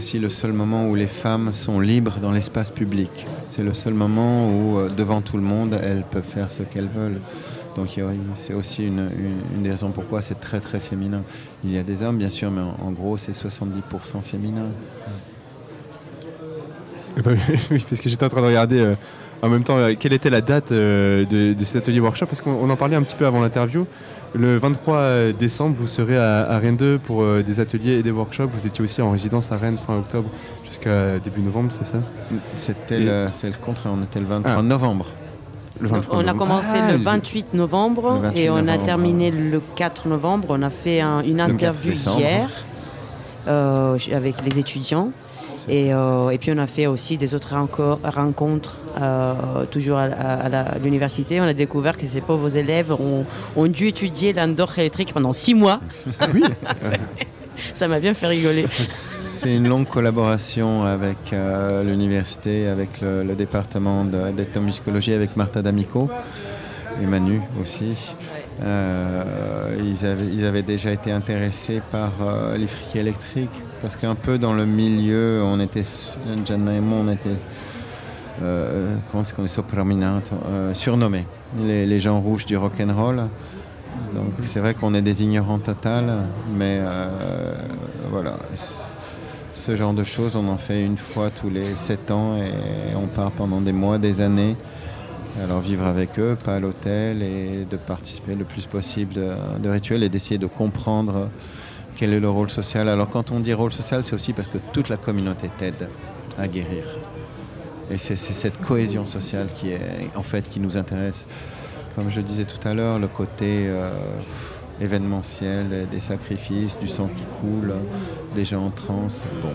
aussi le seul moment où les femmes sont libres dans l'espace public. C'est le seul moment où, euh, devant tout le monde, elles peuvent faire ce qu'elles veulent. Donc c'est aussi une, des raisons pourquoi c'est très très féminin. Il y a des hommes bien sûr, mais en, gros c'est 70% féminin. Eh ben, oui, parce que j'étais en train de regarder euh, en même temps euh, quelle était la date de, cet atelier workshop, parce qu'on on en parlait un petit peu avant l'interview. Le 23 décembre, vous serez à, à Rennes 2 pour euh, des ateliers et des workshops. Vous étiez aussi en résidence à Rennes fin octobre jusqu'à début novembre, c'est ça? C'était Et- le, c'est le contraire, on était le 23 Ah. novembre. Le 23 On a commencé Ah, le je- 28 novembre Le 28 et on a terminé le 4 novembre. On a fait un- une 4 interview hier euh, avec les étudiants. Et, euh, et puis on a fait aussi des autres renco- rencontres, euh, toujours à, l'université. On a découvert que ces pauvres élèves ont, ont dû étudier l'indoor électrique pendant six mois. Oui. Ça m'a bien fait rigoler. C'est une longue collaboration avec euh, l'université, avec le, le département de- d'ethnomusicologie, avec Martha D'Amico et Manu aussi. Euh, ils, avaient, ils avaient déjà été intéressés par euh, les friquets électriques parce qu'un peu dans le milieu, on était, on était, euh, comment qu'on est euh, surnommés, les, gens rouges du rock'n'roll. Donc c'est vrai qu'on est des ignorants totales, mais euh, voilà. Ce genre de choses, on en fait une fois tous les sept ans et on part pendant des mois, des années. Alors vivre avec eux, pas à l'hôtel, et de participer le plus possible de rituels et d'essayer de comprendre quel est le rôle social. Alors quand on dit rôle social, c'est aussi parce que toute la communauté t'aide à guérir. Et c'est cette cohésion sociale qui est en fait qui nous intéresse. Comme je disais tout à l'heure, le côté euh, événementiel, des sacrifices, du sang qui coule, des gens en transe. Bon,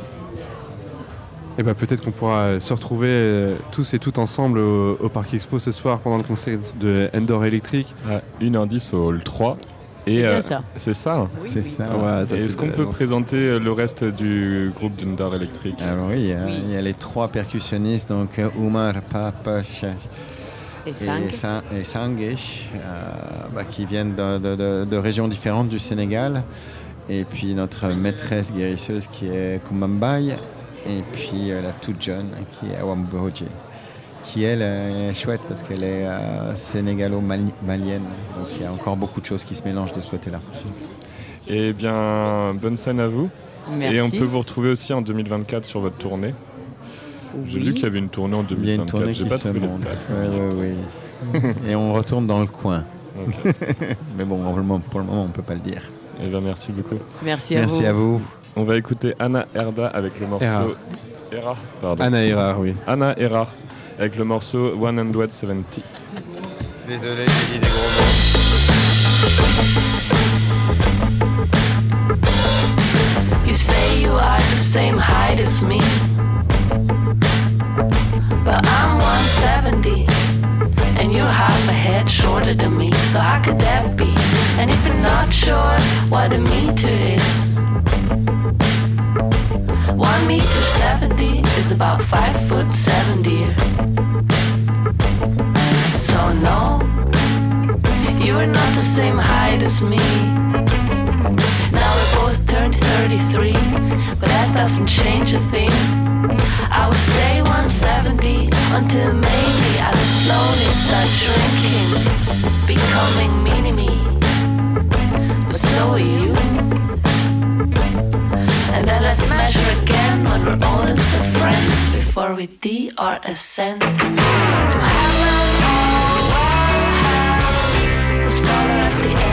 Eh ben, peut-être qu'on pourra se retrouver euh, tous et toutes ensemble au, au Parc Expo ce soir pendant le concert de Endor Electric. À 1h10 au hall 3. C'est Et euh, ça. c'est ça. c'est ça. Ouais, ça, Et c'est Est-ce qu'on peut présenter euh, le reste du groupe d'Undar Electric Alors oui, il y, a, Oui. il y a les trois percussionnistes, donc euh, Oumar, Papash Et et, 5. Sa- et Sangue, euh, bah, qui viennent de, de- de- de régions différentes du Sénégal. Et puis notre maîtresse guérisseuse qui est Kumambay. Et puis euh, la toute jeune qui est Awamboji. Qui elle est chouette parce qu'elle est euh, sénégalo-malienne. Donc il y a encore beaucoup de choses qui se mélangent de ce côté-là. Eh bien, bonne scène à vous. Merci. Et on peut vous retrouver aussi en 2024 sur votre tournée. J'ai vu qu'il y avait une tournée en Il y a une 2024. tournée qui pas se monte. Oui, oui, oui. Et on retourne dans le coin. Mais bon, pour le moment, on ne peut pas le dire. Eh bien, merci beaucoup. Merci à Merci vous. à vous. On va écouter Anna Erda avec le morceau. Erard. Erard, pardon. Anna Erard, oui. Anna Erard avec le morceau 170. Désolé, j'ai dit des gros mots. You say you are the same height as me. But I'm 170, and you're half a head shorter than me. So how could that be? And if you're not sure what a meter is, 1 meter 70 is about 5 foot 7 dear. So no, you're not the same height as me. Now we're both turned 33, but that doesn't change a thing. I would stay 170 until maybe I slowly start shrinking, becoming mini me. But so are you. And then let's measure again when we're old and still friends before we DR ascend to heaven. Who's taller at the end?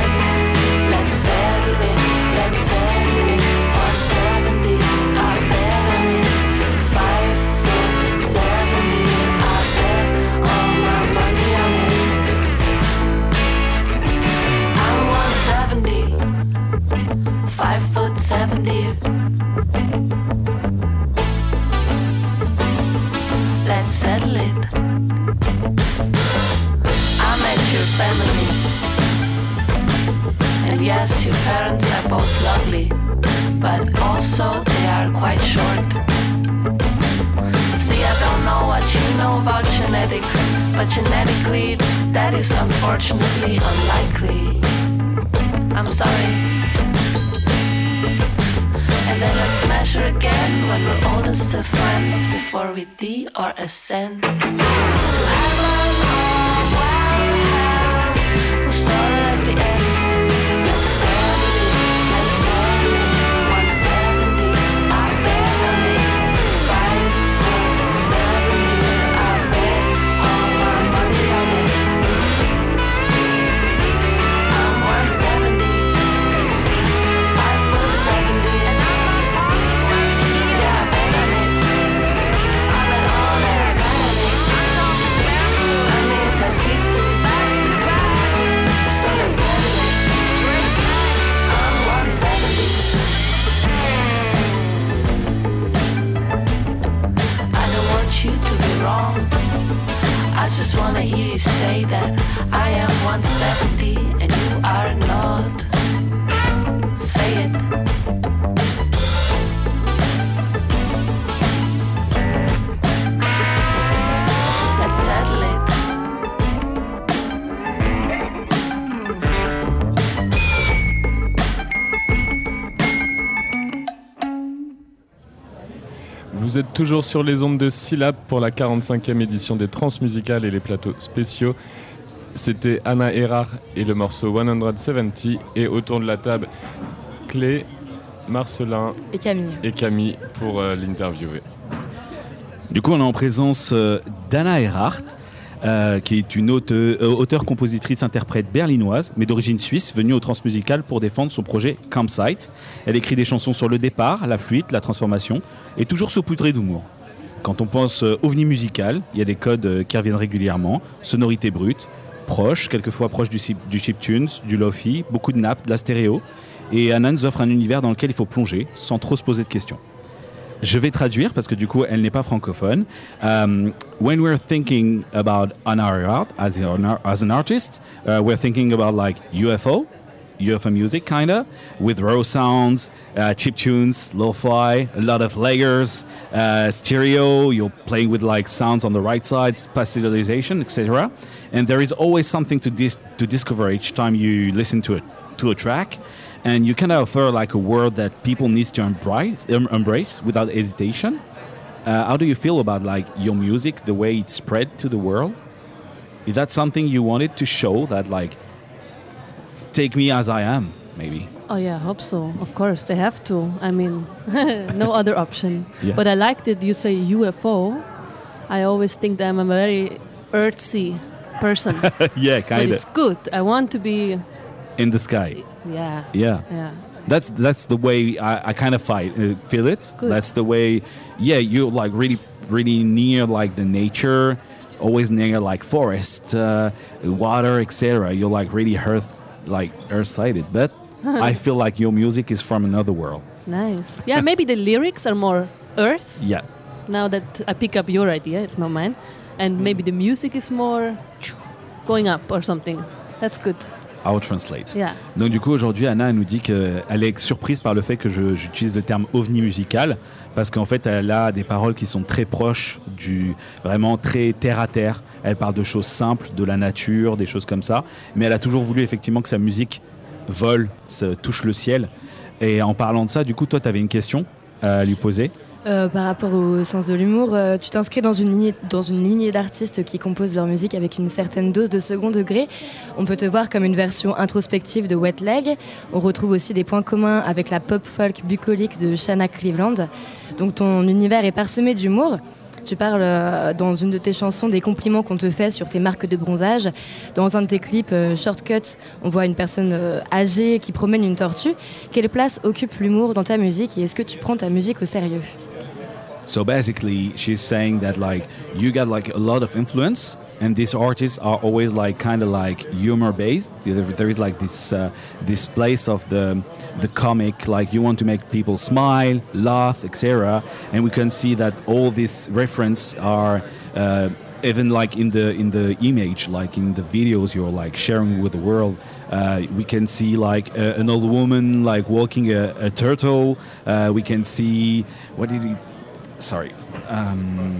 Family. And yes, your parents are both lovely, but also they are quite short. See, I don't know what you know about genetics, but genetically, that is unfortunately unlikely. I'm sorry. And then let's measure again when we're old and still friends before we D or ascend. To heaven toujours sur les ondes de Syllab pour la 45e édition des Transmusicales et les plateaux spéciaux. C'était Anna Erard et le morceau 170. Et autour de la table, Clé, Marcelin Et Camille. et Camille pour euh, l'interviewer. Du coup, on est en présence euh, d'Anna Erhardt, euh, qui est une auteure- euh, auteure-compositrice-interprète berlinoise, mais d'origine suisse, venue au Transmusical pour défendre son projet Campsite. Elle écrit des chansons sur le départ, la fuite, la transformation, et toujours saupoudrée d'humour. Quand on pense euh, ovni musical, il y a des codes euh, qui reviennent régulièrement, sonorité brute, proche, quelquefois proche du, du chiptunes, du lofi, beaucoup de nappes, de la stéréo. Et Anna nous offre un univers dans lequel il faut plonger sans trop se poser de questions. Je vais traduire parce que du coup, elle n'est pas francophone. Um, when we're thinking about Anna Art as, an an artist, uh, we're thinking about like UFO, UFO music, kinda, with raw sounds, uh, chip tunes, lo-fi, a lot of layers, uh, stereo. You're playing with like sounds on the right side, spatialization, etc. And there is always something to dis- to discover each time you listen to it to a track and you kind of offer like a world that people need to embrace, em- embrace without hesitation. Uh, how do you feel about like your music, the way it spread to the world? Is that something you wanted to show that like take me as I am, maybe? Oh yeah, I hope so. Of course, they have to. I mean, no other option. Yeah. But I liked it. you say UFO. I always think that I'm a very earthy person. yeah, kind it's good. I want to be. in the sky. Yeah. Yeah. Yeah. That's that's the way I, I kind of fight uh, feel it. Good. That's the way. Yeah, you're like really really near like the nature, always near like forest, uh, water, etc. You're like really earth like earth sided, but I feel like your music is from another world. Nice. Yeah, maybe the lyrics are more earth. Yeah. Now that I pick up your idea, it's not mine. And maybe the music is more going up or something. That's good. I'll translate. Yeah. Donc du coup aujourd'hui Anna nous dit qu'elle est surprise par le fait que j'utilise le terme ovni musical parce qu'en fait elle a des paroles qui sont très proches du vraiment très terre à terre. Elle parle de choses simples, de la nature, des choses comme ça, mais elle a toujours voulu effectivement que sa musique vole, se touche le ciel. Et en parlant de ça, du coup toi tu avais une question à lui poser. Euh, par rapport au sens de l'humour, euh, tu t'inscris dans une lignée, d'artistes qui composent leur musique avec une certaine dose de second degré. On peut te voir comme une version introspective de Wet Leg. On retrouve aussi des points communs avec la pop folk bucolique de Shanna Cleveland. Donc ton univers est parsemé d'humour. Tu parles euh, dans une de tes chansons des compliments qu'on te fait sur tes marques de bronzage. Dans un de tes clips, Shortcut, on voit une personne âgée qui promène une tortue. Quelle place occupe l'humour dans ta musique et est-ce que tu prends ta musique au sérieux? So basically, she's saying that like you got like a lot of influence, and these artists are always like kind of like humor based. There, is like this uh, this place of the the comic, like you want to make people smile, laugh, etc. And we can see that all these reference are. Uh, even like in the in the image like in the videos you're like sharing with the world uh, we can see like a, an old woman like walking a, a turtle uh, we can see what did he sorry um,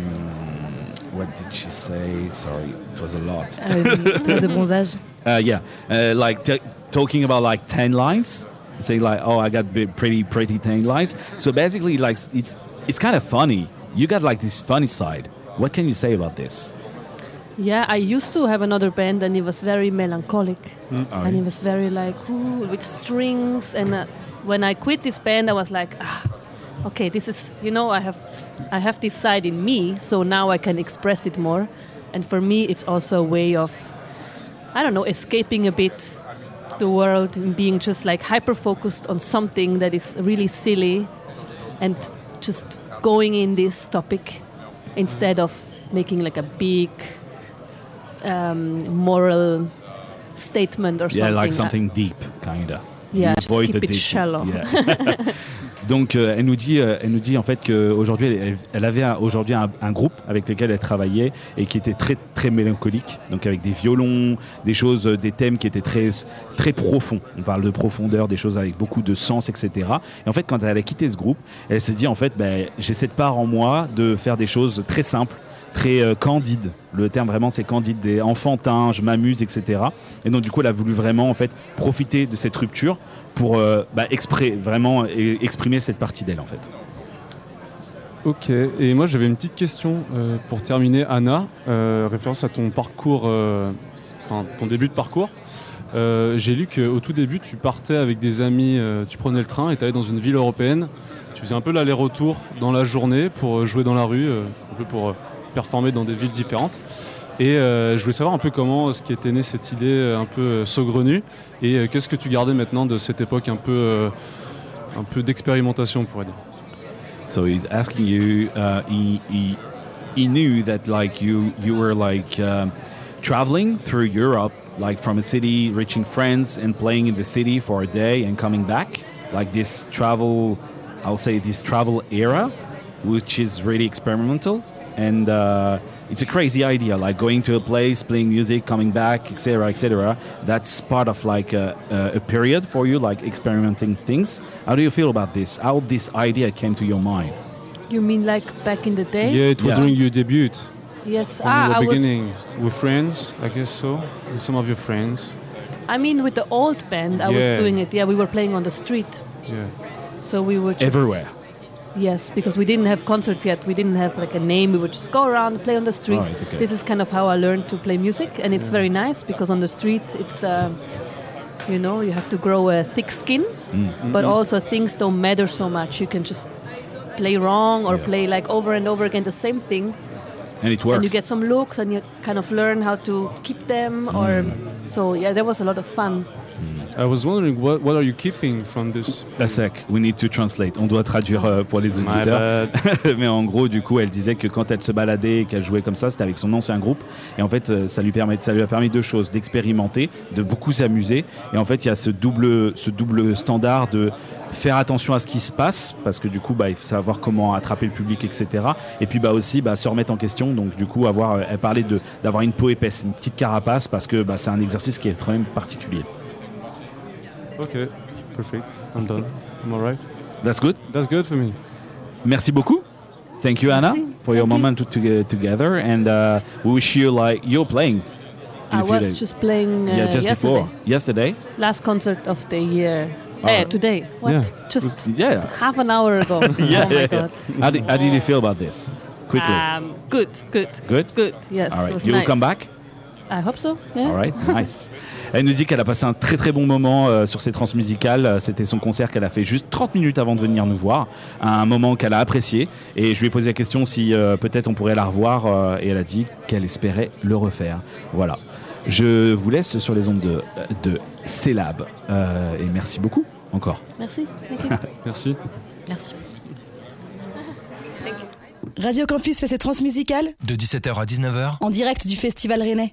what did she say sorry it was a lot de bronzage uh, yeah uh, like talking about like 10 lines saying like, "Oh, I got big, pretty, pretty thin lines." So basically, like, it's it's kind of funny. You got like this funny side. What can you say about this? Yeah, I used to have another band and it was very melancholic. Oh, and it was very like, ooh, with strings. And uh, when I quit this band, I was like, ah, okay, this is, you know, I have, I have this side in me, so now I can express it more. And for me, it's also a way of, I don't know, escaping a bit the world and being just like hyper focused on something that is really silly and just going in this topic instead of making like a big um, moral statement or Yeah, something. Yeah, like something deep, kinda. Yeah, You just keep it deep- shallow. Yeah. Donc euh, elle nous dit, euh, elle nous dit en fait qu'aujourd'hui elle, avait aujourd'hui un, groupe avec lequel elle travaillait et qui était très très mélancolique, donc avec des violons, des choses, euh, des thèmes qui étaient très très profonds. On parle de profondeur, des choses avec beaucoup de sens, etc. Et en fait quand elle a quitté ce groupe, elle s'est dit en fait ben, j'ai cette part en moi de faire des choses très simples très euh, candide. Le terme vraiment c'est candide, des enfantins, je m'amuse, etc. Et donc du coup elle a voulu vraiment en fait profiter de cette rupture pour euh, bah, expré- vraiment e- exprimer cette partie d'elle en fait. Ok, et moi j'avais une petite question euh, pour terminer, Anna, euh, référence à ton parcours, euh, ton début de parcours. Euh, J'ai lu qu'au tout début tu partais avec des amis, euh, tu prenais le train et tu allais dans une ville européenne. Tu faisais un peu l'aller-retour dans la journée pour euh, jouer dans la rue, euh, un peu pour euh, performer dans des villes différentes. Et euh, je voulais savoir un peu comment ce qui était né cette idée euh, un peu euh, saugrenue et euh, qu'est-ce que tu gardais maintenant de cette époque un peu, un peu d'expérimentation, on pourrait dire? So he's asking you. Uh, he, he he knew that like you you were like um, traveling through Europe, like from a city, reaching friends and playing in the city for a day and coming back. Like this travel, I'll say this travel era, which is really experimental and. Uh, it's a crazy idea, like going to a place, playing music, coming back, etc., etc. That's part of like a, a, a period for you, like experimenting things. How do you feel about this? How this idea came to your mind? You mean like back in the days? Yeah, it was Yeah. during your debut. Yes. When Ah, you I were was. beginning with friends, I guess so, with some of your friends. I mean, with the old band, I Yeah. was doing it. Yeah, we were playing on the street, Yeah. so we were just, Everywhere. Yes, because we didn't have concerts yet. We didn't have like a name. We would just go around, play on the street. Alright, okay. This is kind of how I learned to play music, and it's very nice because on the street, it's uh, you know you have to grow a thick skin, Mm. but also things don't matter so much. You can just play wrong or Yeah. play like over and over again the same thing, And it works. and you get some looks, and you kind of learn how to keep them. Or Mm. so yeah, there was a lot of fun. I was wondering, what, what are you keeping from this? La sec, we need to translate. On doit traduire euh, pour les auditeurs. Mais en gros, du coup, elle disait que quand elle se baladait et qu'elle jouait comme ça, c'était avec son ancien groupe. Et en fait, euh, ça lui, permet, ça lui a permis deux choses d'expérimenter, de beaucoup s'amuser. Et en fait, il y a ce double, ce double standard de faire attention à ce qui se passe, parce que du coup, bah, il faut savoir comment attraper le public, etc. Et puis bah, aussi bah, se remettre en question. Donc, du coup, avoir, euh, elle parlait de- d'avoir une peau épaisse, une petite carapace, parce que bah, c'est un exercice qui est quand même particulier. Okay, perfect. I'm done. I'm alright. That's good. That's good for me. Merci beaucoup. Thank you, Anna, Merci. for your Thank you. moment to, to, together, and uh, we wish you like you're playing. in I a few was days. just playing uh, yeah, just yesterday. before yesterday. Last concert of the year. Oh. Eh, today. What? Yeah. Just Yeah, half an hour ago. yeah, oh my yeah, yeah. god. How did, how did you feel about this? Quickly. Um, good, good, Good? good. Yes. All right. it right, was you will come back. I hope so. Yeah. All right, nice. Elle nous dit qu'elle a passé un très très bon moment euh, sur ses transmusicales. Euh, C'était son concert qu'elle a fait juste 30 minutes avant de venir nous voir. Un moment qu'elle a apprécié. Et je lui ai posé la question si euh, peut-être on pourrait la revoir. euh, et elle a dit qu'elle espérait le refaire. Voilà. Je vous laisse sur les ondes de, de C-Lab. Euh, et merci beaucoup encore. Merci. Thank you. Merci. Merci. Radio Campus fait ses transmusicales De 17h à 19h, en direct du Festival Rennais.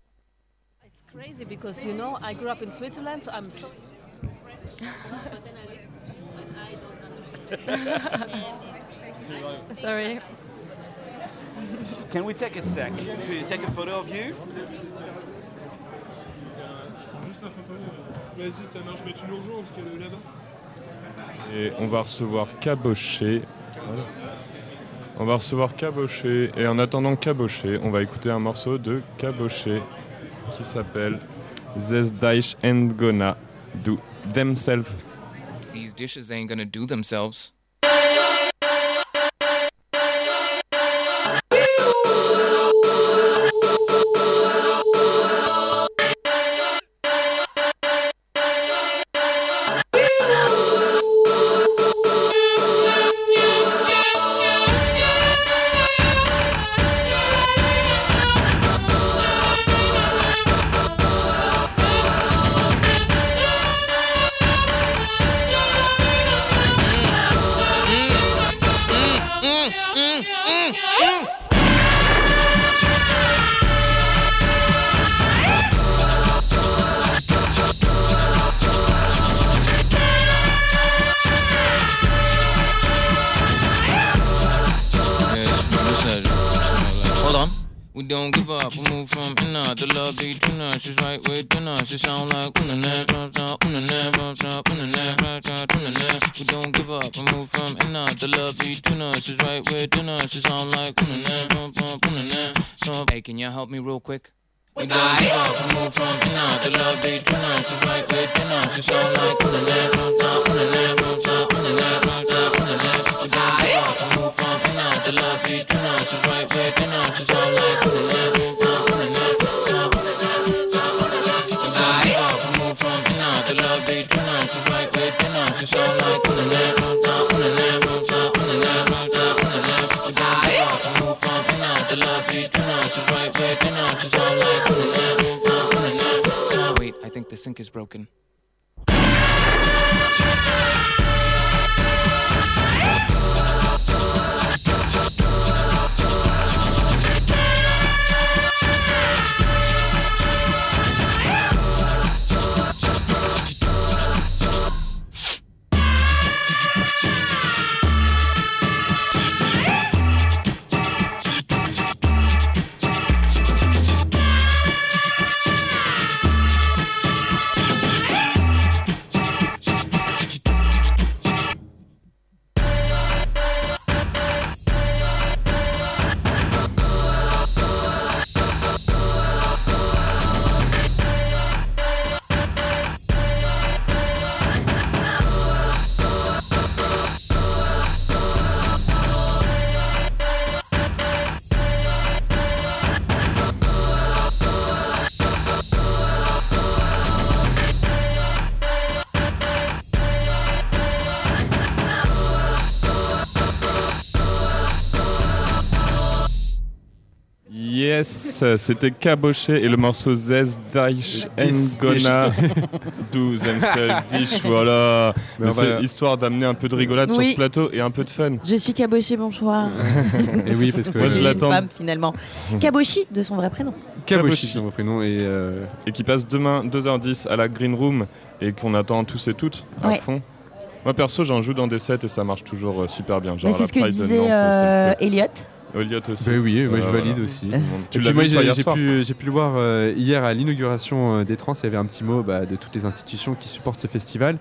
Because you know I grew up in Switzerland, so I'm so. but then I listen and I don't understand. Sorry. Can we take a sec to take a photo of you? Vas-y, ça marche, mais tu nous rejoins parce qu'elle est là-bas. Et on va recevoir Caboché. Voilà. On va recevoir Caboché. Et en attendant Caboché, on va écouter un morceau de Caboché qui s'appelle Zes Deich Endgona do Themselves. These dishes ain't gonna do themselves. The sink is broken. Yes, c'était Caboché et le morceau Zez Daich Ngona 12 seul dish, voilà. Mais va- histoire d'amener un peu de rigolade sur ce plateau et un peu de fun. Je suis Caboché, bonsoir. Et oui, parce que Moi, je l'attends. femme finalement. Kaboshi de son vrai prénom. Kaboshi, c'est mon prénom. Et euh, Et qui passe demain 2h10 à la Green Room et qu'on attend tous et toutes à Ouais. fond. Moi perso j'en joue dans des sets et ça marche toujours euh, super bien. C'est la ce que Pride de disait Nantes, euh, Elliot. Elliot aussi. bah oui, moi je Euh, valide voilà. aussi. Tu l'as moi, j'ai pu, j'ai pu le voir euh, hier à l'inauguration euh, des Trans. Il y avait un petit mot bah, de toutes les institutions qui supportent ce festival.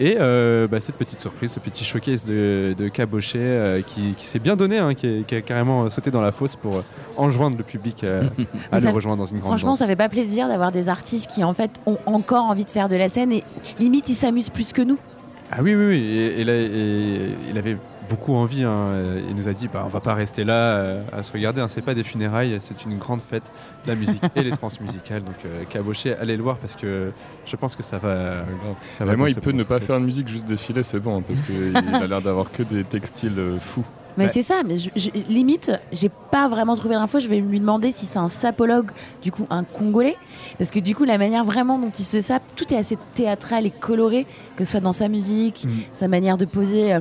Et euh, bah, cette petite surprise, ce petit showcase de, de Cabochet euh, qui, qui s'est bien donné, hein, qui, qui a carrément sauté dans la fosse pour euh, enjoindre le public euh, à le rejoindre dans une grande Franchement, danse. ça fait pas plaisir d'avoir des artistes qui en fait ont encore envie de faire de la scène et limite ils s'amusent plus que nous. Ah oui, oui, oui. Et, et là, et il avait beaucoup envie. hein. Il nous a dit, bah, on va pas rester là euh, à se regarder. Hein. C'est pas des funérailles, c'est une grande fête, la musique et les trans musicales. Donc, euh, Cabochet, allez le voir parce que je pense que ça va. ça va moi, il peut ne pas faire de musique, juste défiler, c'est bon, hein, parce qu'il a l'air d'avoir que des textiles euh, fous. Mais Ouais. c'est ça, mais je- je- limite, j'ai pas vraiment trouvé l'info. Je vais lui demander si c'est un sapologue, du coup un Congolais, parce que du coup la manière vraiment dont il se sape, tout est assez théâtral et coloré, que ce soit dans sa musique, Mm. sa manière de poser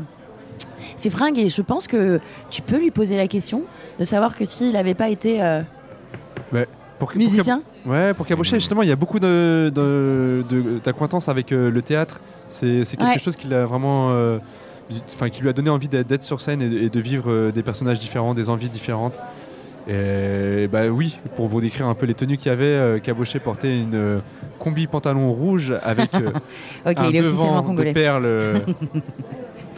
ses fringues. Et je pense que tu peux lui poser la question de savoir que s'il n'avait pas été euh, Pour, pour musicien, Cab- Ouais, pour Cabochet, justement, il y a beaucoup de- de- de- d'acquaintances avec euh, le théâtre. C'est c'est quelque Ouais. chose qui l'a vraiment. euh, Enfin, qui lui a donné envie d'être sur scène et de, vivre des personnages différents, des envies différentes. Et bah oui, pour vous décrire un peu les tenues qu'il y avait, Cabochet portait une combi pantalon rouge avec euh, ok, un il est officiellement devant de congolais. perles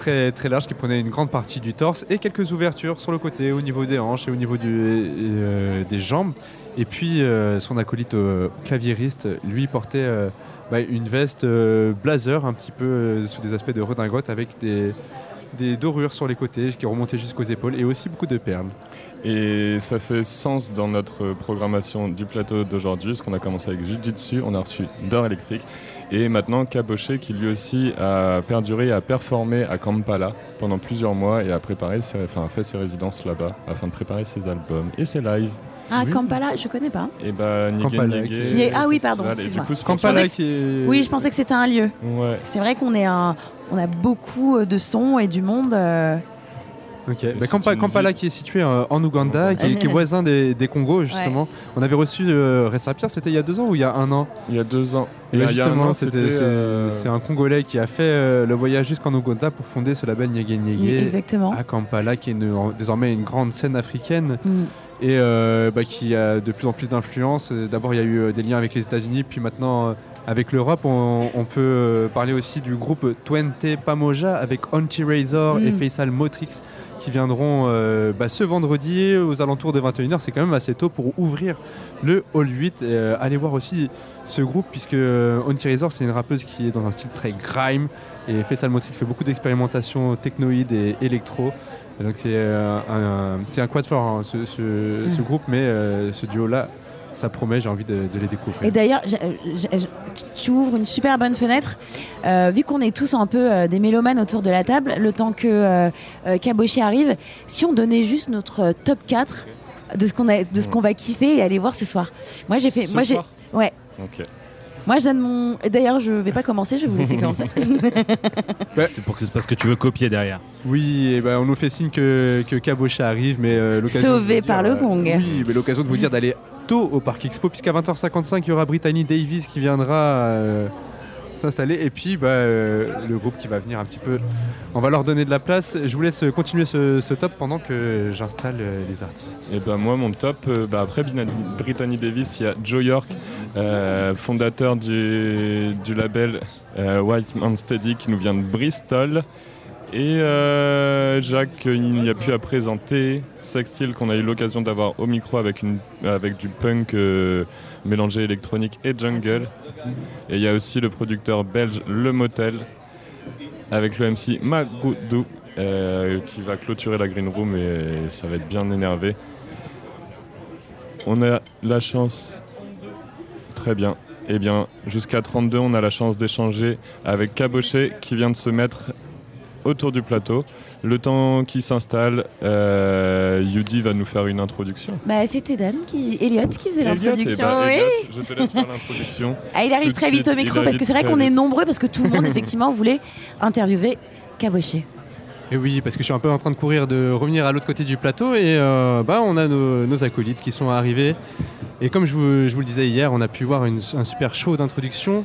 très, très large qui prenait une grande partie du torse et quelques ouvertures sur le côté au niveau des hanches et au niveau euh, des jambes. Et puis euh, son acolyte euh, claviériste, lui, portait euh, bah, une veste blazer un petit peu sous des aspects de redingote avec des, des dorures sur les côtés qui remontaient jusqu'aux épaules et aussi beaucoup de perles. Et ça fait sens dans notre programmation du plateau d'aujourd'hui, parce qu'on a commencé avec Jiu-Jitsu, on a reçu D'or électrique, et maintenant Caboché qui lui aussi a perduré, a performé à Kampala pendant plusieurs mois et a, préparé ses- enfin, a fait ses résidences là-bas afin de préparer ses albums et ses lives. Ah, Oui. Kampala, je connais pas. Et bah, Nyege Kampala, Nyege, qui- Nyege- ah oui, pardon, excuse-moi. Kampala qui est... Oui, je pensais que c'était un lieu. Ouais. Parce que c'est vrai qu'on est un, on a beaucoup euh, de sons et du monde. euh, Ok. Bah, c'est Kampa- une Kampala ville. qui est situé euh, en Ouganda, qui est, qui est voisin des, des Congos justement. On avait reçu euh, Ressa Pierre, c'était il y a deux ans ou il y a un an? Il y a deux ans. Et là, justement, an, c'était- c'était, c'est euh, c'est un Congolais qui a fait euh, le voyage jusqu'en Ouganda pour fonder ce label Nyege Nyege Exactement. à Kampala, qui est une- désormais une grande scène africaine Mm. et euh, bah, qui a de plus en plus d'influence. D'abord, il y a eu des liens avec les États-Unis, puis maintenant euh, avec l'Europe. On, on peut parler aussi du groupe Twente Pamoja avec Anti-Razor et Mm. Faisal Motrix qui viendront euh, bah, ce vendredi aux alentours de 21h. C'est quand même assez tôt pour ouvrir le Hall 8. Et, euh, allez voir aussi ce groupe, puisque euh, Anti-Razor, c'est une rappeuse qui est dans un style très grime. Et Faisal Motrix fait beaucoup d'expérimentations technoïdes et électro. Et Donc c'est euh, un, c'est un quad fort, hein, ce, ce- ce groupe, mais ce duo-là, ça promet, j'ai envie de, de les découvrir. Et d'ailleurs, tu ouvres une super bonne fenêtre. Euh, vu qu'on est tous un peu euh, des mélomanes autour de la table, le temps que euh, euh, Caboché arrive, si on donnait juste notre euh, top 4 de ce qu'on a, de ce qu'on va kiffer et aller voir ce soir. Moi j'ai fait, Ce moi j'ai, soir? Ouais. Ok. Moi je donne mon. D'ailleurs je vais pas commencer, je vais vous laisser commencer. C'est pour que- c'est parce que tu veux copier derrière. Oui, et ben, on nous fait signe que, que arrive, mais euh, l'occasion. Sauvé par le gong. Oui, mais l'occasion de vous dire d'aller tôt au Parc Expo, puisqu'à 20h55, il y aura Brittany Davis qui viendra euh, s'installer, et puis bah, euh, le groupe qui va venir un petit peu. On va leur donner de la place. Je vous laisse continuer ce, top pendant que j'installe euh, les artistes. Et ben moi mon top, bah, après Brittany Davis, il y a Joe York, fondateur du, du label White Man Steady qui nous vient de Bristol. Et euh, Jacques, il n'y a plus à présenter. Sextile qu'on a eu l'occasion d'avoir au micro avec, une, avec du punk euh, mélangé électronique et jungle. Et il y a aussi le producteur belge Le Motel avec le MC Magoudou euh, qui va clôturer la Green Room et ça va être bien énervé. On a la chance. Très bien. Eh bien, jusqu'à 32, on a la chance d'échanger avec Cabochet qui vient de se mettre autour du plateau. Le temps qui s'installe, euh, Yudi va nous faire une introduction. bah, c'était Dan qui, Elliot qui faisait eh l'introduction. ben, oui. Elliot, je te laisse faire l'introduction. Ah, il arrive Tout très vite suite, au micro parce que c'est vrai qu'on est nombreux parce que tout le monde effectivement voulait interviewer Caboché. Et oui, parce que je suis un peu en train de courir, de revenir à l'autre côté du plateau, et euh, bah, on a nos, nos acolytes qui sont arrivés. Et comme je vous, je vous le disais hier, on a pu voir une- un super show d'introduction.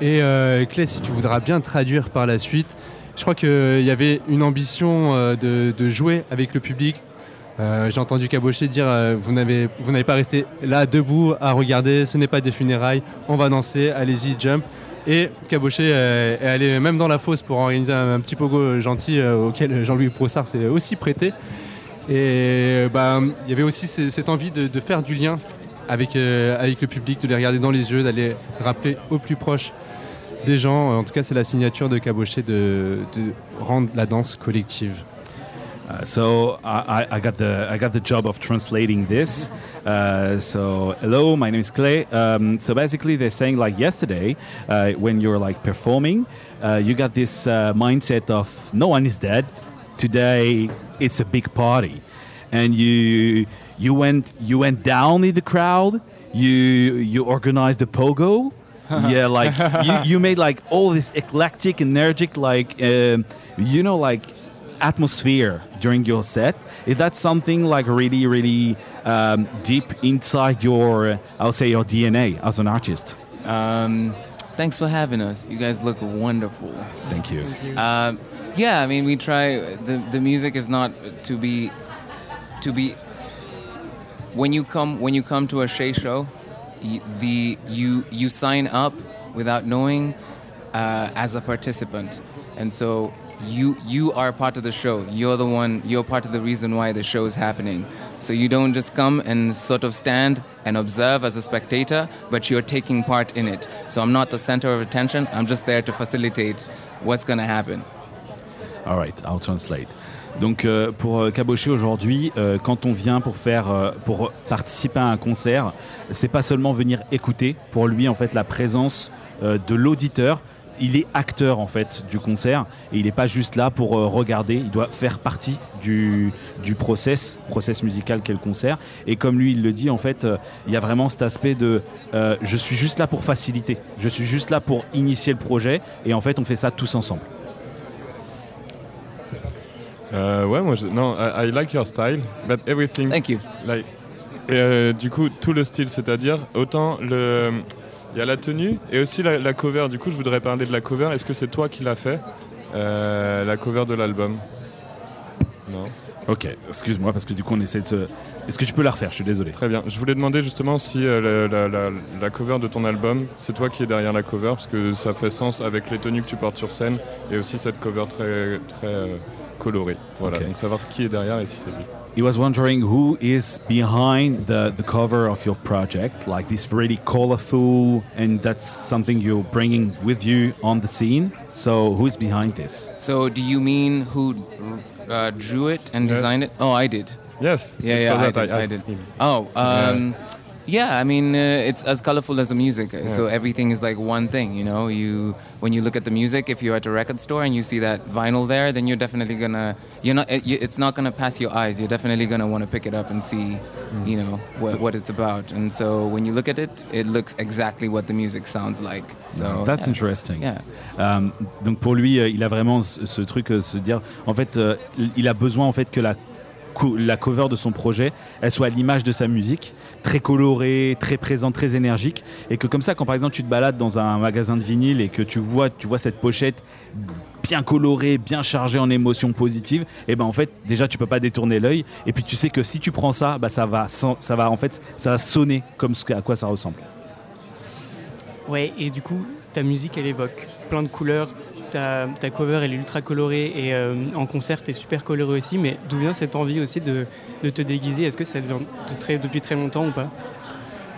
Et euh, Clay, si tu voudras bien traduire par la suite, je crois qu'il y avait une ambition euh, de, jouer avec le public. Euh, J'ai entendu Cabochet dire euh, vous n'avez pas resté là debout à regarder, ce n'est pas des funérailles, on va danser, allez-y, jump. Et Cabochet est allé même dans la fosse pour organiser un, petit pogo gentil auquel Jean-Louis Brossard s'est aussi prêté. Et bah, il y avait aussi ce- cette envie de, faire du lien avec, avec le public, de les regarder dans les yeux, d'aller rappeler au plus proche des gens. En tout cas, c'est la signature de Cabochet de, rendre la danse collective. Uh, so I, I- got the I got the job of translating this. Uh, so hello, my name is Clay. Um, so basically, they're saying like yesterday, uh, when you're like performing, uh, you got this mindset of no one is dead. Today it's a big party, and you you went you went down in the crowd. You you organized a pogo. Yeah, like you, you made like all this eclectic, energetic, like um, you know, like atmosphere during your set. Is that something like really, really um, deep inside your, I'll say, your DNA as an artist? Um, thanks for having us. You guys look wonderful. Thank you. Um, yeah, I mean, we try. the The music is not to be, to be. When you come, when you come to a Shay show, y- the you you sign up without knowing uh, as a participant, and so you you are part of the show. You're the one. You're part of the reason why the show is happening. So you don't just come and sort of stand and observe as a spectator, but you're taking part in it. So I'm not the center of attention. I'm just there to facilitate what's going to happen. All right, I'll translate. Donc euh, pour euh, Caboché aujourd'hui, euh, quand on vient pour faire, pour participer à un concert, c'est pas seulement venir écouter. Pour lui, en fait, la présence de l'auditeur, il est acteur en fait du concert et il n'est pas juste là pour regarder. Il doit faire partie du, du process, process musical qu'est le concert. Et comme lui, il le dit, en fait, il y a vraiment cet aspect de, je suis juste là pour faciliter. Je suis juste là pour initier le projet et en fait, on fait ça tous ensemble. Euh, ouais, moi, je, non, I, I like your style, but everything. Thank you. Like, et, euh, du coup, tout le style, c'est-à-dire autant le, il y a la tenue et aussi la, la cover. Du coup, je voudrais parler de la cover. Est-ce que c'est toi qui l'as fait, euh, la cover de l'album? Non. Ok, excuse-moi parce que du coup on essaie de se... Est-ce que tu peux la refaire? Je suis désolé. Très bien. Je voulais demander justement si euh, la, la- la- la cover de ton album, c'est toi qui es derrière la cover, parce que ça fait sens avec les tenues que tu portes sur scène et aussi cette cover très, très euh, colorée. Voilà, Ok. donc savoir qui est derrière et si c'est lui. He was wondering who is behind the, the cover of your project, like this really colorful, and that's something you're bringing with you on the scene. So who's behind this? So do you mean who uh, drew it and Yes. designed it? Oh, I did. Yes. Yeah, yeah, I that I did, I did. him. Oh, um, yeah. I mean, uh, it's as colorful as the music. Uh, so everything is like one thing. You know, you when you look at the music, if you're at a record store and you see that vinyl there, then you're definitely gonna you're not it's not gonna pass your eyes. You're definitely gonna want to pick it up and see, hmm. you know, what, what it's about. And so when you look at it, it looks exactly what the music sounds like. So That's yeah. interesting. Yeah. Euh, donc pour lui, euh, il a vraiment ce, ce truc, euh, se dire, en fait, euh, il a besoin en fait que la la cover de son projet, elle soit à l'image de sa musique, très colorée, très présente, très énergique, et que comme ça, quand par exemple tu te balades dans un magasin de vinyle et que tu vois, cette pochette bien colorée, bien chargée en émotions positives, et ben en fait déjà tu peux pas détourner l'œil, et puis tu sais que si tu prends ça, bah, ça va, ça va en fait, ça va sonner comme à quoi ça ressemble. Ouais, et du coup, ta musique, elle évoque plein de couleurs. Ta, ta cover, elle est ultra colorée et euh, en concert, t'es super coloré aussi. Mais d'où vient cette envie aussi de, de te déguiser? Est-ce que ça vient de très- depuis très longtemps ou pas?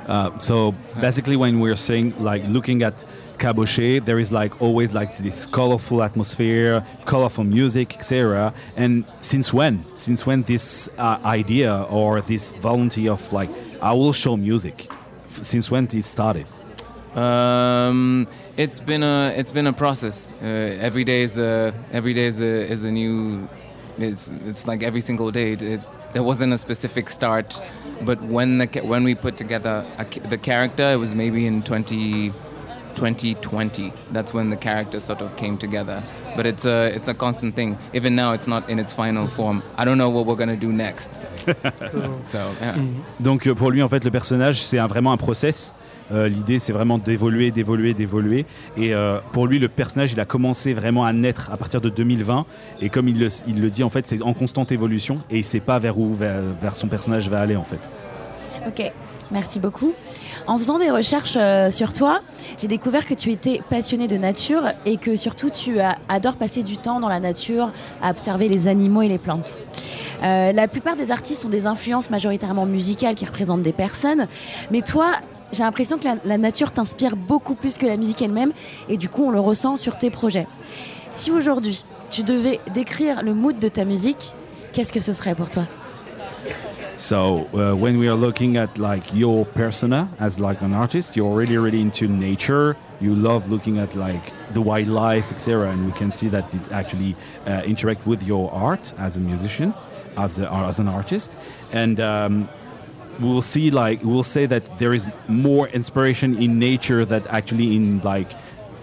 Uh, so basically, when we're saying like looking at caboche, there is like always like this colorful atmosphere, colorful music, etc. And since when? Since when this uh, idea or this volunteer of like I will show music? F- since when it started? Um, it's been a it's been a process. Uh, every day is a every day is a is a new. It's it's like every single day. It, it, there wasn't a specific start, but when the when we put together a, the character, it was maybe in 20, 2020. That's when the character sort of came together. But it's a it's a constant thing. Even now, it's not in its final form. I don't know what we're gonna do next. so yeah. Donc euh, pour lui, en fait, le personnage, c'est un- vraiment un process. Euh, L'idée, c'est vraiment d'évoluer, d'évoluer, d'évoluer. Et euh, pour lui, le personnage, il a commencé vraiment à naître à partir de 2020. Et comme il le, dit, en fait, c'est en constante évolution. Et il ne sait pas vers où vers, son personnage va aller, en fait. Ok, merci beaucoup. En faisant des recherches euh, sur toi, j'ai découvert que tu étais passionné de nature et que surtout tu adores passer du temps dans la nature à observer les animaux et les plantes. La plupart des artistes ont des influences majoritairement musicales qui représentent des personnes, mais toi, j'ai l'impression que la, nature t'inspire beaucoup plus que la musique elle-même et du coup on le ressent sur tes projets. Si aujourd'hui tu devais décrire le mood de ta musique, qu'est-ce que ce serait pour toi? So uh, when we are looking at like your persona as like an artist, you're really really into nature. You love looking at like the wildlife, etc. And we can see that it actually uh, interact with your art as a musician, as a, as an artist. And um, we'll see like we'll say that there is more inspiration in nature that actually in like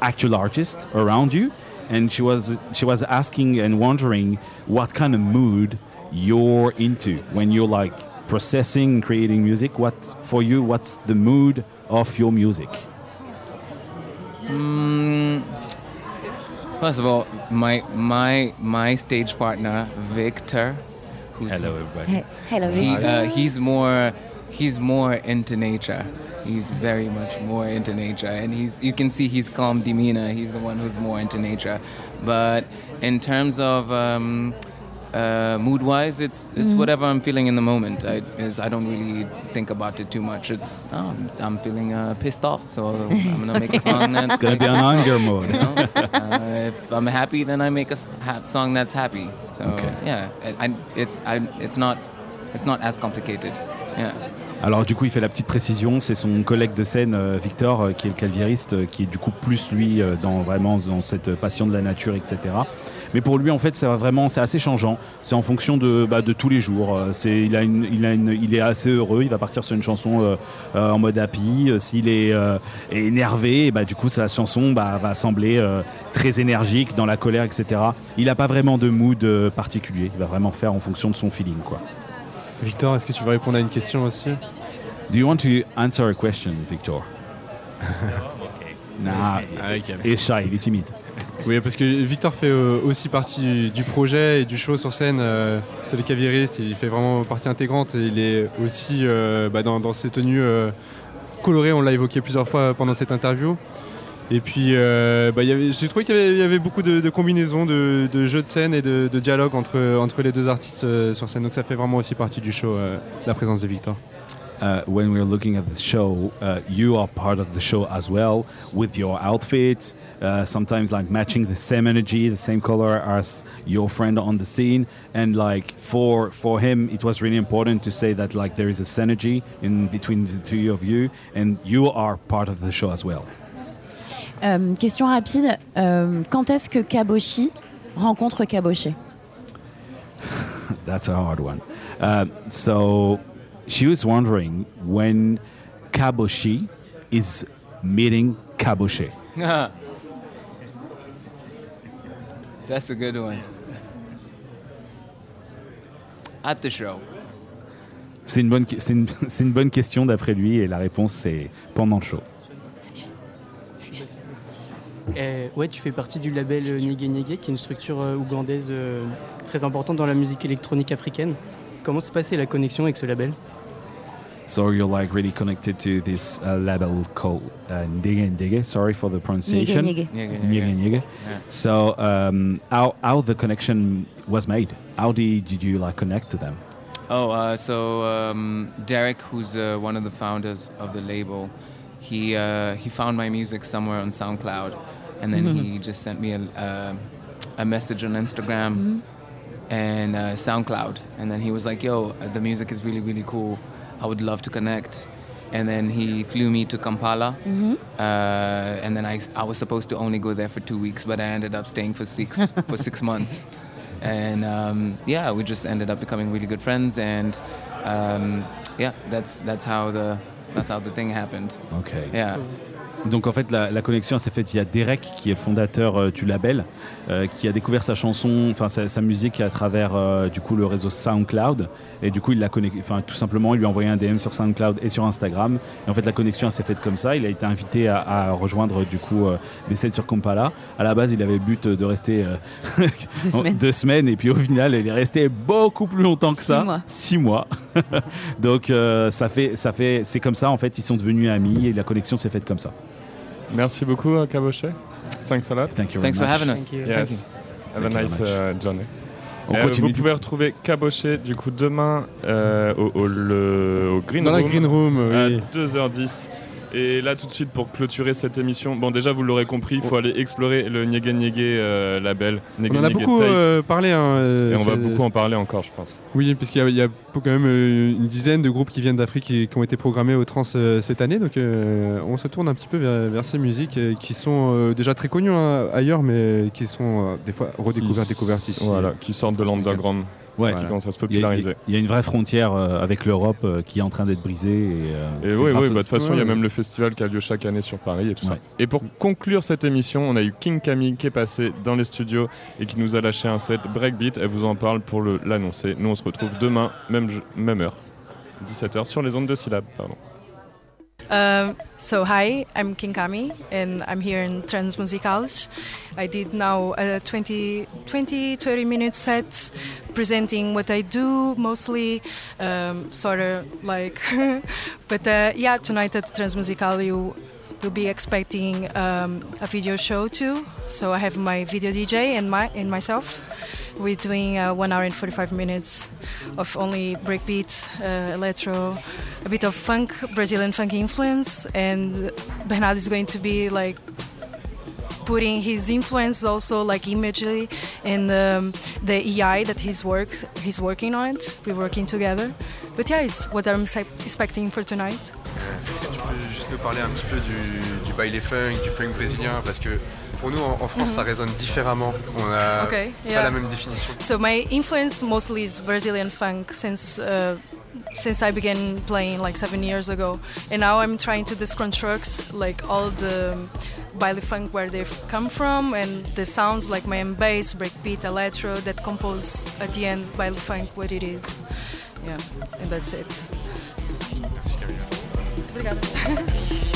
actual artists around you. And she was she was asking and wondering what kind of mood you're into when you're like processing creating music what for you what's the mood of your music Mm, first of all, my my my stage partner Victor, who's Hello, everybody. He- hello, He, uh, he's more he's more into nature. He's very much more into nature, and he's you can see he's calm demeanor. He's the one who's more into nature. But in terms of um, uh, mood-wise, it's it's Mhm. whatever I'm feeling in the moment. I is I don't really think about it too much. It's oh, I'm feeling uh, pissed off, so I'm gonna make a song that's It's gonna be anger mode. you know? uh, if I'm happy, then I make a s- ha- song that's happy. So yeah, I, I, it's I, it's not it's not as complicated. Yeah. Alors du coup, il fait la petite précision, c'est son collègue de scène euh, Victor, euh, qui est le claviériste, euh, qui est du coup plus lui dans vraiment dans cette passion de la nature, etc. Mais pour lui, en fait, c'est vraiment, c'est assez changeant. C'est en fonction de, bah, de tous les jours. Euh, C'est, il a une, il a une, il est assez heureux. Il va partir sur une chanson euh, euh, en mode happy. S'il est euh, énervé, bah, du coup, sa chanson bah, va sembler euh, très énergique, dans la colère, etc. Il n'a pas vraiment de mood euh, particulier. Il va vraiment faire en fonction de son feeling, quoi. Victor, est-ce que tu veux répondre à une question aussi? Do you want to answer a question, Victor? Nah, il est shy, il est timide. Oui, parce que Victor fait euh, aussi partie du, projet et du show sur scène. euh, c'est le claviériste, il fait vraiment partie intégrante. Et il est aussi euh, bah, dans, ses tenues euh, colorées, on l'a évoqué plusieurs fois pendant cette interview. Et puis, euh, bah, j'ai trouvé qu'il y avait, beaucoup de, combinaisons, de, jeux de scène et de, de dialogue entre, entre les deux artistes euh, sur scène. Donc ça fait vraiment aussi partie du show, euh, la présence de Victor. Uh, when we're looking at the show, uh, you are part of the show as well with your outfits, uh, sometimes like matching the same energy, the same color as your friend on the scene. And like for for him, it was really important to say that like there is a synergy in between the two of you, and you are part of the show as well. Euh, question rapide. euh, quand est-ce que Kaboshi rencontre Kaboché That's a hard one. Uh, so she was wondering when Kaboshi is meeting Kaboshe. That's a good one. At the show. C'est une, bonne, c'est une, c'est une bonne question d'après lui et la réponse c'est pendant le show. Euh, ouais, tu fais partie du label euh, Nyege Nyege, qui est une structure euh, ougandaise euh, très importante dans la musique électronique africaine. Comment s'est passée la connexion avec ce label? So you're like really connected to this uh, label called uh, Ndege Ndege. Sorry for the pronunciation. Nyege. Nyege. Yeah. So um, how, how the connection was made? How did, did you like connect to them? Oh, uh, so um, Derek, who's uh, one of the founders of the label, he uh, he found my music somewhere on SoundCloud, and then he just sent me a, uh, a message on Instagram and uh, SoundCloud, and then he was like, "Yo, uh, the music is really really cool. I would love to connect." And then he flew me to Kampala, uh, and then I, I was supposed to only go there for two weeks, but I ended up staying for six for six months, and um, yeah, we just ended up becoming really good friends, and um, yeah, that's that's how the that's how the thing happened. Ok. Yeah. Donc en fait la, la connexion s'est faite via Derek qui est le fondateur euh, du label, euh, qui a découvert sa chanson, enfin sa, sa musique à travers euh, du coup le réseau SoundCloud et du coup il l'a connecté, enfin tout simplement il lui a envoyé un DM sur SoundCloud et sur Instagram et en fait la connexion s'est faite comme ça. Il a été invité à, à rejoindre du coup des sets sur Kampala. À la base il avait le but de rester Deux semaines. deux semaines, et puis au final il est resté beaucoup plus longtemps que Six ça, mois. six mois. Donc euh, ça fait, ça fait, c'est comme ça en fait ils sont devenus amis et la connexion s'est faite comme ça. Merci beaucoup, euh, Cabochet. 5 salades. Thank you very Thanks for much. having us. Thank you. Yes. Have a Thank you nice very uh, journey. On Euh, continue vous pouvez retrouver Cabochet du coup demain euh, au, au- le- au Green Dans la Room Green Room, à oui. 2h10. Et là tout de suite pour clôturer cette émission, bon déjà vous l'aurez compris, il faut aller explorer le Nyege Nyege euh, label. On en a beaucoup euh, parlé. hein, euh, et on va beaucoup en parler encore je pense. Oui, puisqu'il y a, il y a quand même une dizaine de groupes qui viennent d'Afrique et qui ont été programmés au Trans euh, cette année. Donc on se tourne un petit peu vers, vers ces musiques qui sont déjà très connues hein, ailleurs, mais qui sont des fois redécouvertes, découvertes ici. Voilà, qui sortent de l'underground. Ouais. qui commencent à se Il y, a, populariser. il y a une vraie frontière euh, avec l'Europe euh, qui est en train d'être brisée. Et, euh, Et oui, oui, bah, de toute façon, il y a même le festival qui a lieu chaque année sur Paris et tout ça. Et pour conclure cette émission, on a eu King Camille qui est passé dans les studios et qui nous a lâché un set breakbeat. Elle vous en parle pour l'annoncer. Nous, on se retrouve demain, même heure, 17h, sur les ondes de syllabes. Pardon. Um, so hi, I'm Kinkami, and I'm here in Transmusicals. I did now a 20, 20 30 minute set presenting what I do, mostly um, sort of like. but uh, yeah, tonight at Transmusical, you will be expecting um, a video show too. So I have my video DJ and my and myself. We're doing uh, one hour and 45 minutes of only breakbeat, uh, electro, a bit of funk, Brazilian funk influence, and Bernardo is going to be like putting his influence also like imagery in um, the EI that he's works he's working on it. We're working together. But yeah, it's what I'm expecting for tonight. Est-ce que tu peux juste nous parler un petit peu du, du baile funk, du funk brésilien Parce que pour nous, en, en France, Mhm. ça résonne différemment. On a Okay, pas yeah. la même définition. So my influence mostly is Brazilian funk since uh, since I began playing like seven years ago, and now I'm trying to deconstruct like all the baile funk where they've come from and the sounds like my bass, breakbeat, electro that compose at the end baile funk what it is. Yeah, and that's it. Obrigada.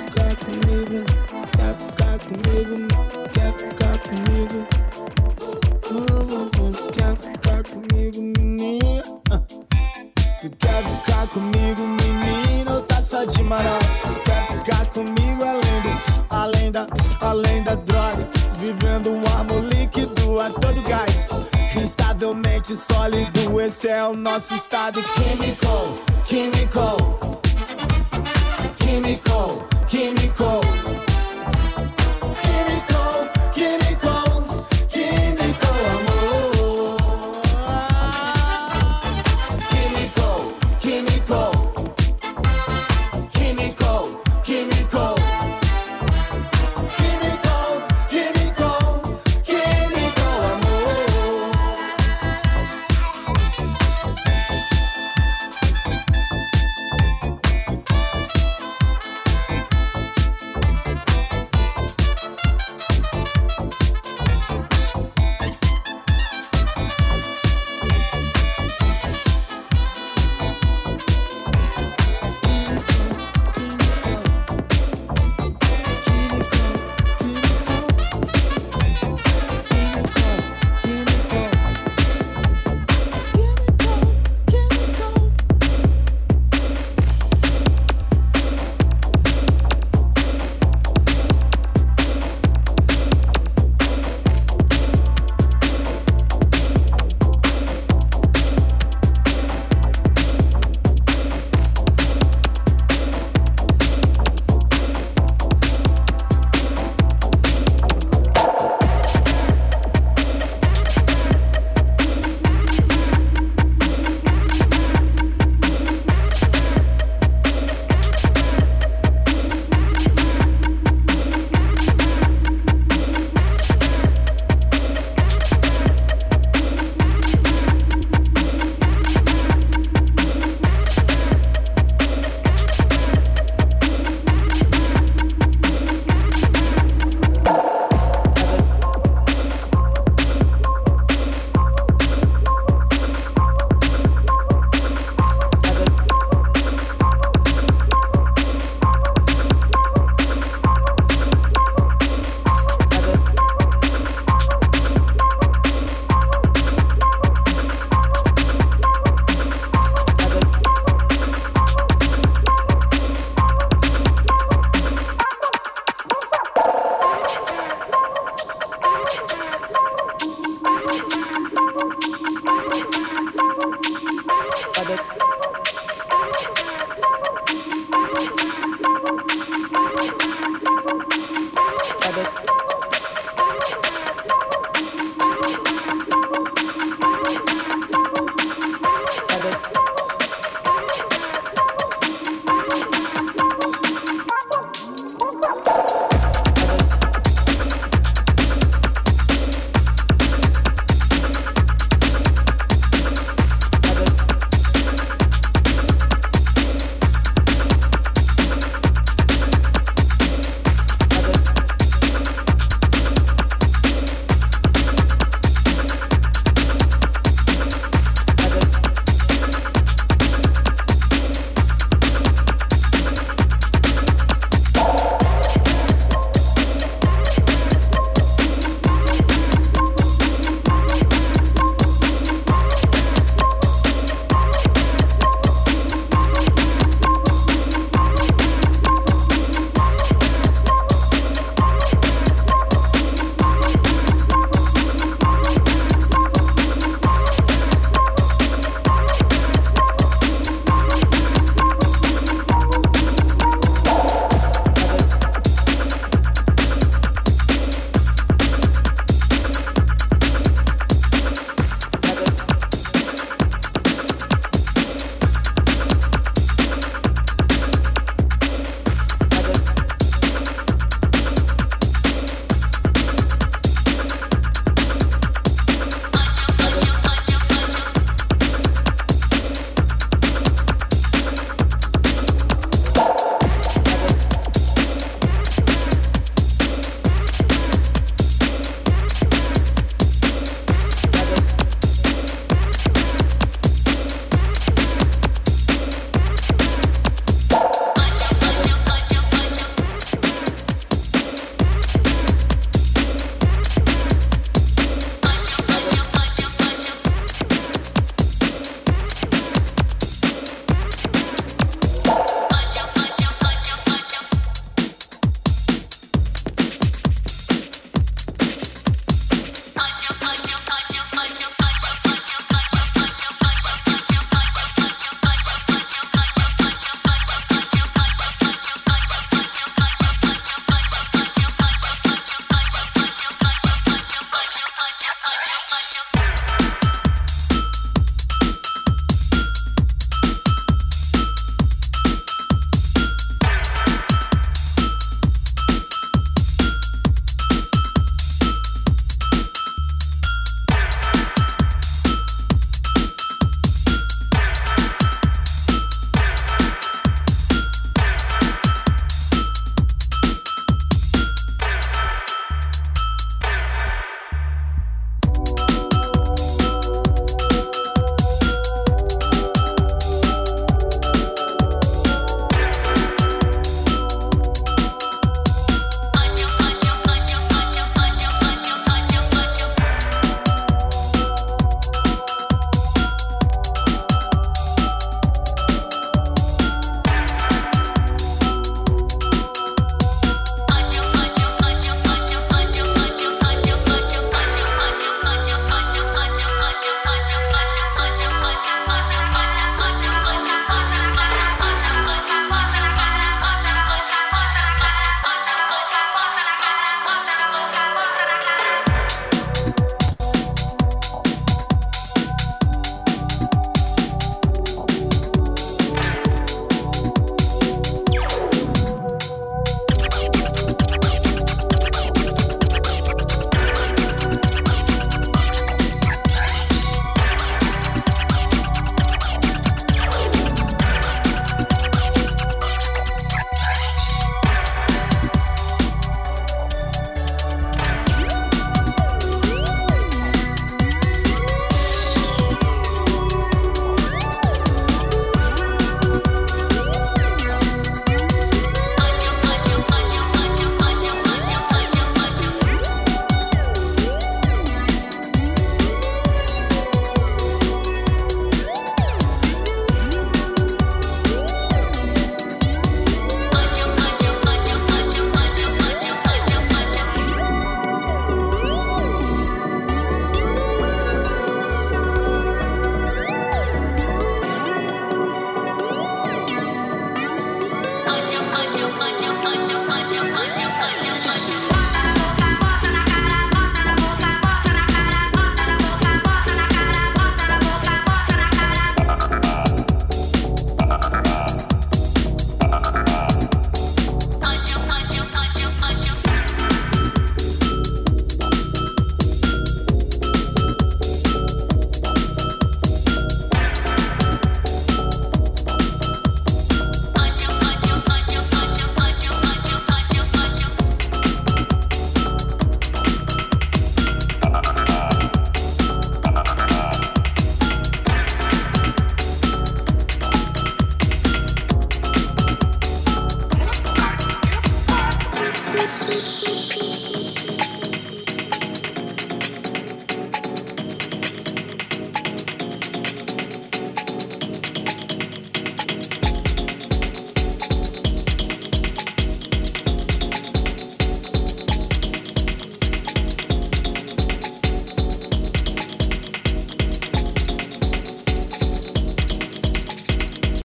ficar comigo, quer ficar comigo, quer ficar comigo. Quer ficar comigo, menina? Se quer ficar comigo, menino, tá só de moral. Quer ficar comigo além dos, além da, além da droga. Vivendo um amor líquido a todo gás. Instavelmente sólido, esse é o nosso estado químico, químico, químico.